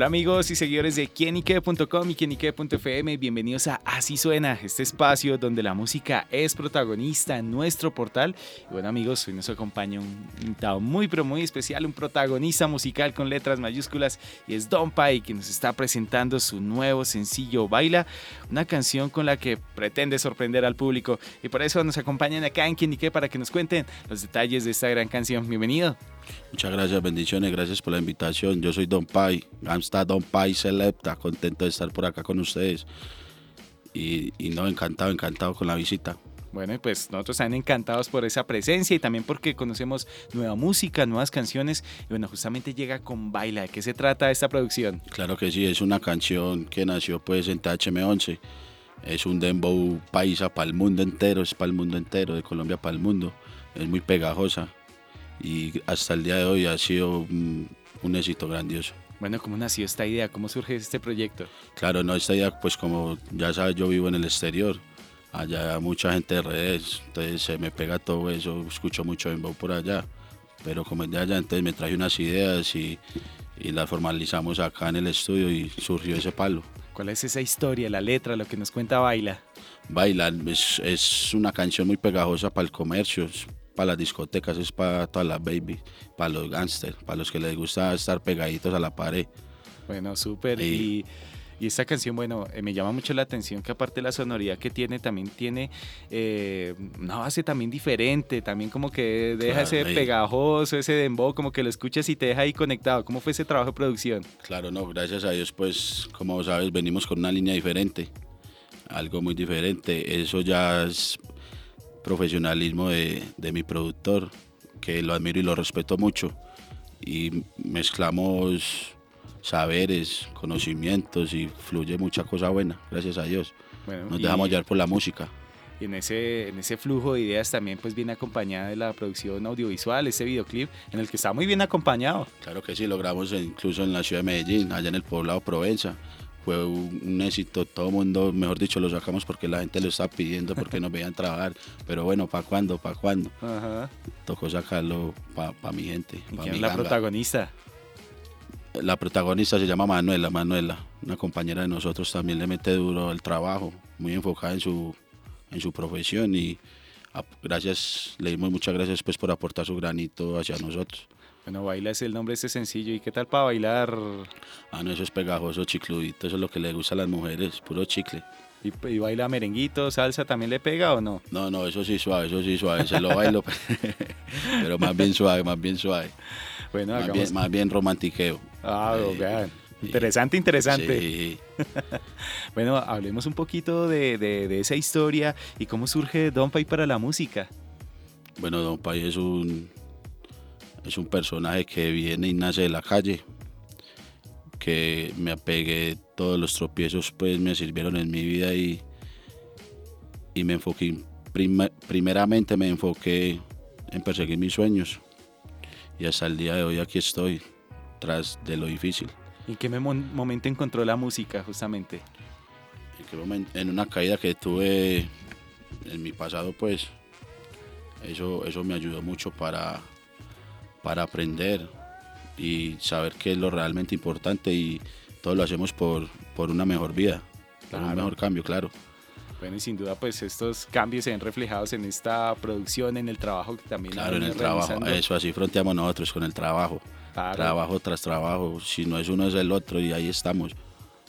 Hola amigos y seguidores de quienique.com y quienique.fm, bienvenidos a Así Suena, este espacio donde la música es protagonista en nuestro portal. Y bueno amigos, hoy nos acompaña un invitado muy pero muy especial, un protagonista musical con letras mayúsculas y es Don Pai, que nos está presentando su nuevo sencillo Baila, una canción con la que pretende sorprender al público y por eso nos acompañan acá en Quienique para que nos cuenten los detalles de esta gran canción. Bienvenido. Muchas gracias, bendiciones, gracias por la invitación. Yo soy Don Pai, Gamsta Don Pai Selecta, contento de estar por acá con ustedes. Y, no, encantado, encantado con la visita. Bueno, pues nosotros están encantados por esa presencia y también porque conocemos nueva música, nuevas canciones. Y bueno, justamente llega con Baila. ¿De qué se trata esta producción? Claro que sí, es una canción que nació pues en THM11. Es un dembow paisa para el mundo entero, es para el mundo entero, de Colombia para el mundo. Es muy pegajosa y hasta el día de hoy ha sido un, éxito grandioso. Bueno, ¿cómo nació esta idea? ¿Cómo surge este proyecto? Claro, no, esta idea, pues como ya sabes, yo vivo en el exterior, allá mucha gente de redes, entonces se me pega todo eso, escucho mucho en por allá, pero como es de allá, entonces me traje unas ideas y, y las formalizamos acá en el estudio y surgió ese palo. ¿Cuál es esa historia, la letra, lo que nos cuenta Baila? Baila es, es una canción muy pegajosa para el comercio, para las discotecas, es para todas las baby, para los gangsters, para los que les gusta estar pegaditos a la pared. Bueno, súper. Y, y, esta canción, bueno, eh, me llama mucho la atención que aparte de la sonoridad que tiene, también tiene eh, una base también diferente, también como que deja ese pegajoso, ese dembow, como que lo escuchas y te deja ahí conectado. ¿Cómo fue ese trabajo de producción? Claro, no, gracias a Dios, pues como sabes, venimos con una línea diferente, algo muy diferente. Eso ya es profesionalismo de, de, mi productor, que lo admiro y lo respeto mucho. Y mezclamos saberes, conocimientos y fluye mucha cosa buena, gracias a Dios. Nos dejamos llevar por la música. Y en ese, en ese flujo de ideas también pues viene acompañada de la producción audiovisual, ese videoclip en el que está muy bien acompañado. Claro que sí, logramos incluso en la ciudad de Medellín, allá en el poblado Provenza fue un, éxito, todo el mundo, mejor dicho, lo sacamos porque la gente lo está pidiendo, porque nos veían trabajar, pero bueno, ¿para cuándo? ¿Para cuándo? Tocó sacarlo para mi gente. quién es la protagonista? La protagonista se llama Manuela, Manuela, una compañera de nosotros también le mete duro el trabajo, muy enfocada en su, en su profesión y gracias, le dimos muchas gracias pues por aportar su granito hacia nosotros. Bueno, baila es el nombre ese sencillo. ¿Y qué tal para bailar? Ah, no, eso es pegajoso, chicludito. Eso es lo que le gusta a las mujeres, puro chicle. ¿Y, baila merenguito, salsa también le pega o no? No, no, eso sí suave, eso sí suave. Se lo bailo, pero más bien suave, más bien suave. Bueno, más, bien, más bien romantiqueo. Ah, vean. Interesante, interesante. Sí. bueno, hablemos un poquito de, de, esa historia y cómo surge Don Pay para la música. Bueno, Don Pay es un, es un personaje que viene y nace de la calle, que me apegué, todos los tropiezos pues me sirvieron en mi vida y, y me enfoqué, primeramente me enfoqué en perseguir mis sueños y hasta el día de hoy aquí estoy, tras de lo difícil. ¿En qué momento encontró la música justamente? En, en una caída que tuve en mi pasado pues eso, eso me ayudó mucho para para aprender y saber qué es lo realmente importante y todo lo hacemos por, por una mejor vida, por un mejor cambio, claro. Bueno, y sin duda, pues estos cambios se ven reflejados en esta producción, en el trabajo que también. Claro, en el trabajo, eso así fronteamos nosotros con el trabajo. Trabajo tras trabajo, si no es uno es el otro y ahí estamos,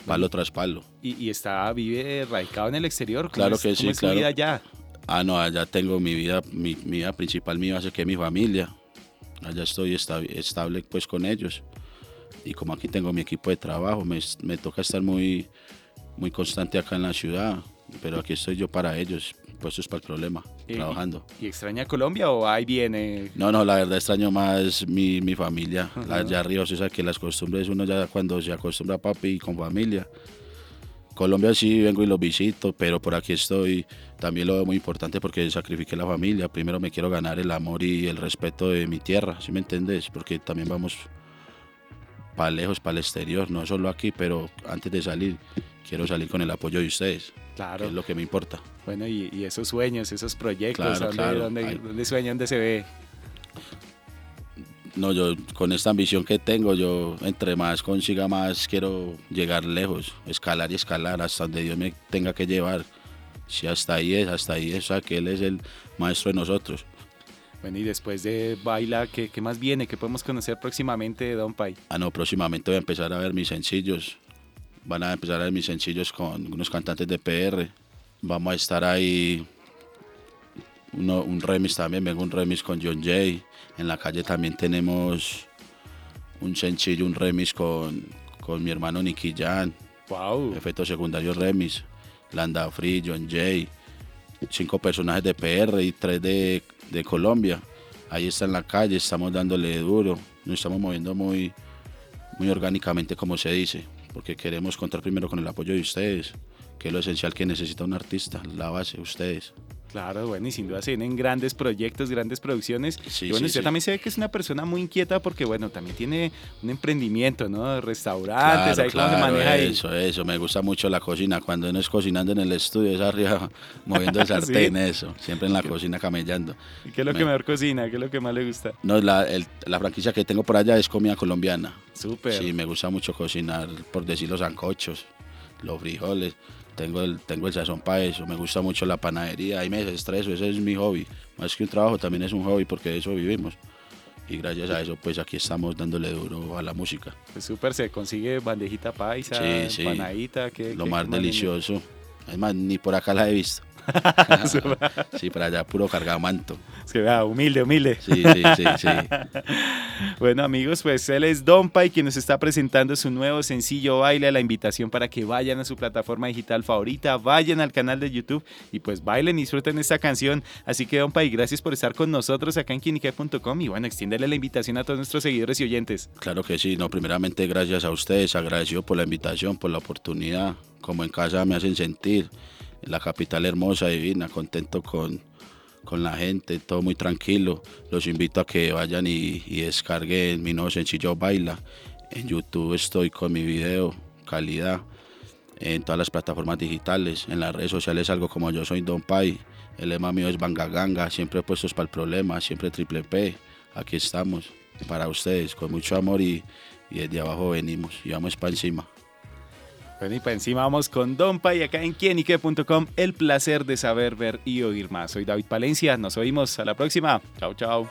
palo tras palo. ¿Y, está, vive radicado en el exterior? Claro que sí, claro. vida allá? Ah, no, allá tengo mi vida, mi, mi vida principal, mi base que es mi familia allá estoy estable pues con ellos. Y como aquí tengo mi equipo de trabajo, me, me toca estar muy, muy constante acá en la ciudad, pero aquí estoy yo para ellos, puestos para el problema, trabajando. ¿Y extraña Colombia o ahí viene? No, no, la verdad extraño más mi, mi familia, allá arriba, o sea que las costumbres uno ya cuando se acostumbra a papi y con familia, Colombia sí vengo y lo visito, pero por aquí estoy. También lo veo muy importante porque sacrifiqué la familia. Primero me quiero ganar el amor y el respeto de mi tierra, ¿sí me entiendes? Porque también vamos para lejos, para el exterior, no solo aquí, pero antes de salir, quiero salir con el apoyo de ustedes. Claro. es lo que me importa. Bueno, y, esos sueños, esos proyectos, claro, ¿dónde, dónde, dónde sueña, dónde se ve? No, yo con esta ambición que tengo, yo entre más consiga más quiero llegar lejos, escalar y escalar hasta donde Dios me tenga que llevar. Si hasta ahí es, hasta ahí es, o sea, que Él es el maestro de nosotros. Bueno, y después de Baila, ¿qué, qué más viene? ¿Qué podemos conocer próximamente de Don Pai? Ah, no, próximamente voy a empezar a ver mis sencillos. Van a empezar a ver mis sencillos con unos cantantes de PR. Vamos a estar ahí un remix también, vengo un remix con John Jay. En la calle también tenemos un sencillo, un remix con, con mi hermano Nicky Jan. Wow. Efecto secundario remix. Landa Free, John Jay. Cinco personajes de PR y tres de, de Colombia. Ahí está en la calle, estamos dándole duro. Nos estamos moviendo muy, muy orgánicamente, como se dice. Porque queremos contar primero con el apoyo de ustedes, que es lo esencial que necesita un artista, la base, ustedes. Claro, bueno, y sin duda se vienen grandes proyectos, grandes producciones. y bueno, usted también se ve que es una persona muy inquieta porque, bueno, también tiene un emprendimiento, ¿no? Restaurantes, ahí claro, maneja Eso, eso, me gusta mucho la cocina. Cuando uno es cocinando en el estudio, es arriba moviendo el sartén, eso. Siempre en la cocina camellando. ¿Y qué es lo que mejor cocina? ¿Qué es lo que más le gusta? No, la, la franquicia que tengo por allá es comida colombiana. Súper. Sí, me gusta mucho cocinar, por decir los ancochos, los frijoles tengo el, tengo el sazón para eso, me gusta mucho la panadería, ahí me desestreso, ese es mi hobby. Más que un trabajo, también es un hobby porque de eso vivimos. Y gracias a eso, pues aquí estamos dándole duro a la música. Pues súper, se consigue bandejita paisa, panadita, que Lo más delicioso. Es más, ni por acá la he visto. sí, para allá puro cargamanto. Es que vea, humilde, humilde. Sí, sí, sí, sí. bueno, amigos, pues él es Don Pai quien nos está presentando su nuevo sencillo Baile. La invitación para que vayan a su plataforma digital favorita, vayan al canal de YouTube y pues bailen y disfruten esta canción. Así que Don Pai, gracias por estar con nosotros acá en quinique.com y bueno, extiéndele la invitación a todos nuestros seguidores y oyentes. Claro que sí, no, primeramente gracias a ustedes, agradecido por la invitación, por la oportunidad, como en casa me hacen sentir la capital hermosa, divina, contento con, con la gente, todo muy tranquilo. Los invito a que vayan y, descarguen mi nuevo sencillo Baila. En YouTube estoy con mi video, calidad, en todas las plataformas digitales, en las redes sociales algo como yo soy Don Pai. El lema mío es Banga Ganga, siempre puestos para el problema, siempre triple P. Aquí estamos para ustedes, con mucho amor y, y desde abajo venimos y vamos para encima. Bueno, y para encima vamos con Dompa y acá en quienique.com el placer de saber, ver y oír más. Soy David Palencia, nos oímos a la próxima. Chao, chao.